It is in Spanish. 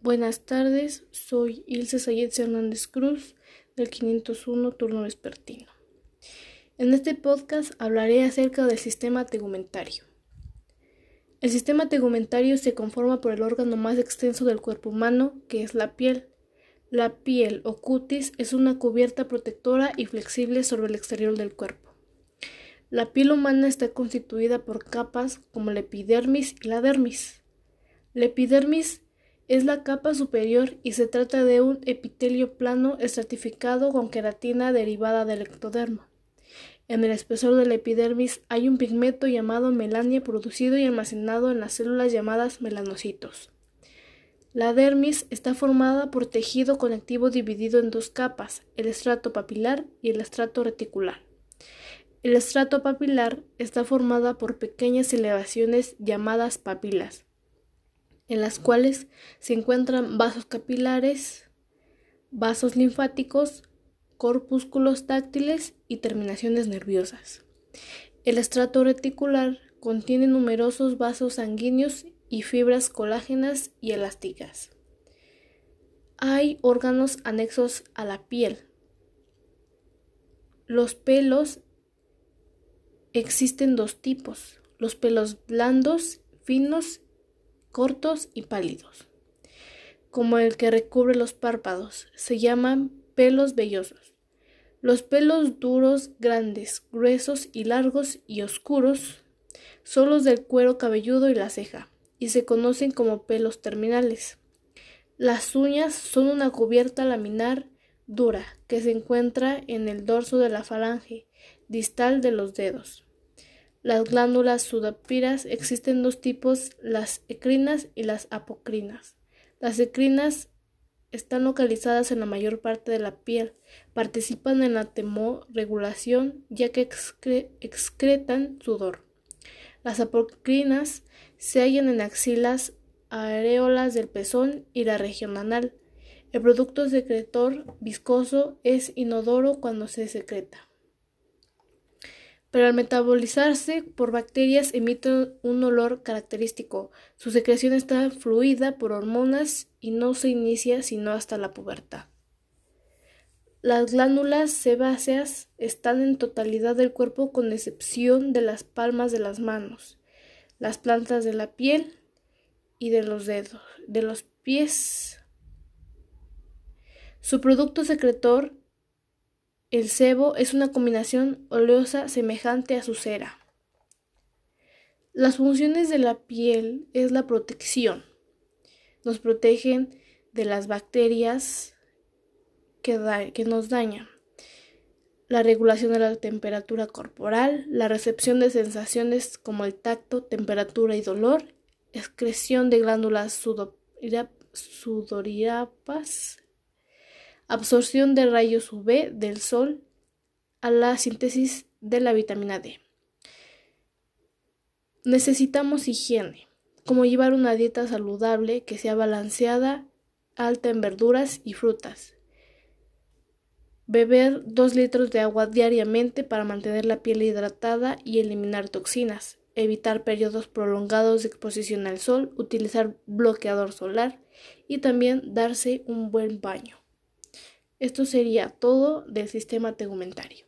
Buenas tardes, soy Ilse Sayed Hernández Cruz del 501 turno vespertino. En este podcast hablaré acerca del sistema tegumentario. El sistema tegumentario se conforma por el órgano más extenso del cuerpo humano, que es la piel. La piel o cutis es una cubierta protectora y flexible sobre el exterior del cuerpo. La piel humana está constituida por capas como la epidermis y la dermis. La epidermis es la capa superior y se trata de un epitelio plano estratificado con queratina derivada del ectoderma. En el espesor de la epidermis hay un pigmento llamado melania producido y almacenado en las células llamadas melanocitos. La dermis está formada por tejido conectivo dividido en dos capas, el estrato papilar y el estrato reticular. El estrato papilar está formada por pequeñas elevaciones llamadas papilas en las cuales se encuentran vasos capilares, vasos linfáticos, corpúsculos táctiles y terminaciones nerviosas. El estrato reticular contiene numerosos vasos sanguíneos y fibras colágenas y elásticas. Hay órganos anexos a la piel. Los pelos existen dos tipos, los pelos blandos, finos cortos y pálidos, como el que recubre los párpados, se llaman pelos vellosos. Los pelos duros, grandes, gruesos y largos y oscuros son los del cuero cabelludo y la ceja, y se conocen como pelos terminales. Las uñas son una cubierta laminar dura que se encuentra en el dorso de la falange distal de los dedos. Las glándulas sudopiras existen dos tipos, las ecrinas y las apocrinas. Las ecrinas están localizadas en la mayor parte de la piel, participan en la termorregulación ya que excretan sudor. Las apocrinas se hallan en axilas, areolas del pezón y la región anal. El producto secretor viscoso es inodoro cuando se secreta pero al metabolizarse por bacterias emite un olor característico. Su secreción está fluida por hormonas y no se inicia sino hasta la pubertad. Las glándulas sebáceas están en totalidad del cuerpo con excepción de las palmas de las manos, las plantas de la piel y de los dedos, de los pies. Su producto secretor el sebo es una combinación oleosa semejante a su cera. Las funciones de la piel es la protección. Nos protegen de las bacterias que, nos dañan. La regulación de la temperatura corporal, la recepción de sensaciones como el tacto, temperatura y dolor, excreción de glándulas sudoríapas absorción de rayos UV del sol a la síntesis de la vitamina D. Necesitamos higiene, como llevar una dieta saludable que sea balanceada, alta en verduras y frutas. Beber 2 litros de agua diariamente para mantener la piel hidratada y eliminar toxinas. Evitar periodos prolongados de exposición al sol, utilizar bloqueador solar y también darse un buen baño. Esto sería todo del sistema tegumentario.